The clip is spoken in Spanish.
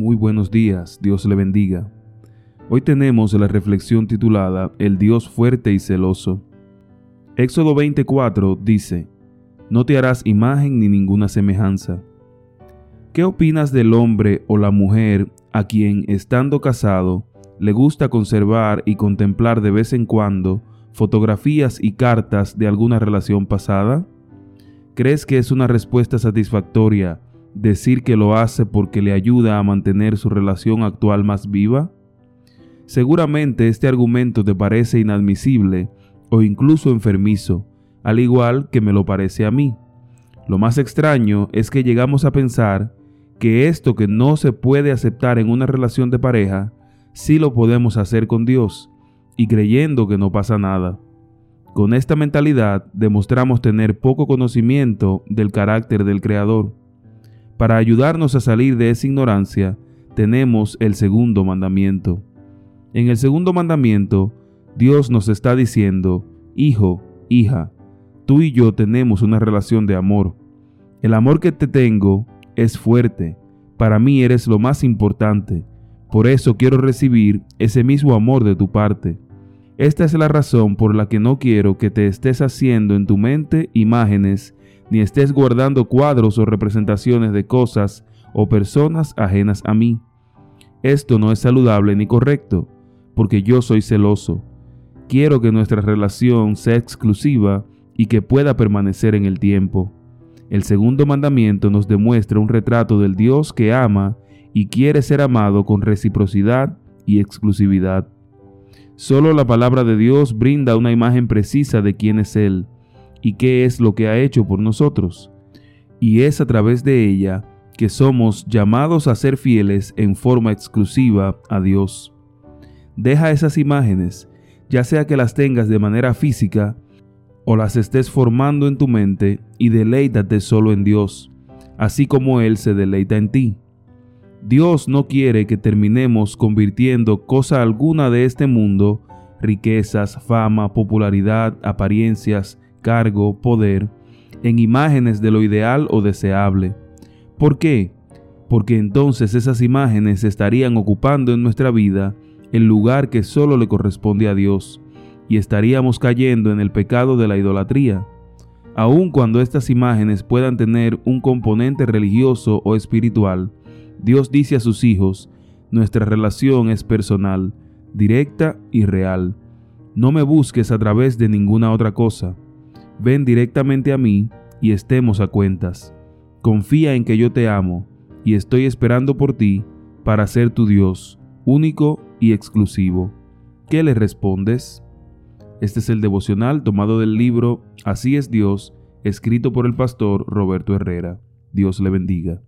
Muy buenos días, Dios le bendiga. Hoy tenemos la reflexión titulada El Dios fuerte y celoso. Éxodo 24 dice, No te harás imagen ni ninguna semejanza. ¿Qué opinas del hombre o la mujer a quien, estando casado, le gusta conservar y contemplar de vez en cuando fotografías y cartas de alguna relación pasada? ¿Crees que es una respuesta satisfactoria decir que lo hace porque le ayuda a mantener su relación actual más viva? Seguramente este argumento te parece inadmisible o incluso enfermizo, al igual que me lo parece a mí. Lo más extraño es que llegamos a pensar que esto que no se puede aceptar en una relación de pareja, sí lo podemos hacer con Dios, y creyendo que no pasa nada. Con esta mentalidad demostramos tener poco conocimiento del carácter del Creador. Para ayudarnos a salir de esa ignorancia, tenemos el segundo mandamiento. En el segundo mandamiento, Dios nos está diciendo, Hijo, hija, tú y yo tenemos una relación de amor. El amor que te tengo es fuerte. Para mí eres lo más importante. Por eso quiero recibir ese mismo amor de tu parte. Esta es la razón por la que no quiero que te estés haciendo en tu mente imágenes ni estés guardando cuadros o representaciones de cosas o personas ajenas a mí. Esto no es saludable ni correcto, porque yo soy celoso. Quiero que nuestra relación sea exclusiva y que pueda permanecer en el tiempo. El segundo mandamiento nos demuestra un retrato del Dios que ama y quiere ser amado con reciprocidad y exclusividad. Solo la palabra de Dios brinda una imagen precisa de quién es Él y qué es lo que ha hecho por nosotros. Y es a través de ella que somos llamados a ser fieles en forma exclusiva a Dios. Deja esas imágenes, ya sea que las tengas de manera física o las estés formando en tu mente y deleítate solo en Dios, así como Él se deleita en ti. Dios no quiere que terminemos convirtiendo cosa alguna de este mundo, riquezas, fama, popularidad, apariencias, cargo, poder, en imágenes de lo ideal o deseable. ¿Por qué? Porque entonces esas imágenes estarían ocupando en nuestra vida el lugar que solo le corresponde a Dios, y estaríamos cayendo en el pecado de la idolatría. Aun cuando estas imágenes puedan tener un componente religioso o espiritual, Dios dice a sus hijos, nuestra relación es personal, directa y real. No me busques a través de ninguna otra cosa ven directamente a mí y estemos a cuentas. Confía en que yo te amo y estoy esperando por ti para ser tu Dios, único y exclusivo. ¿Qué le respondes? Este es el devocional tomado del libro Así es Dios, escrito por el pastor Roberto Herrera. Dios le bendiga.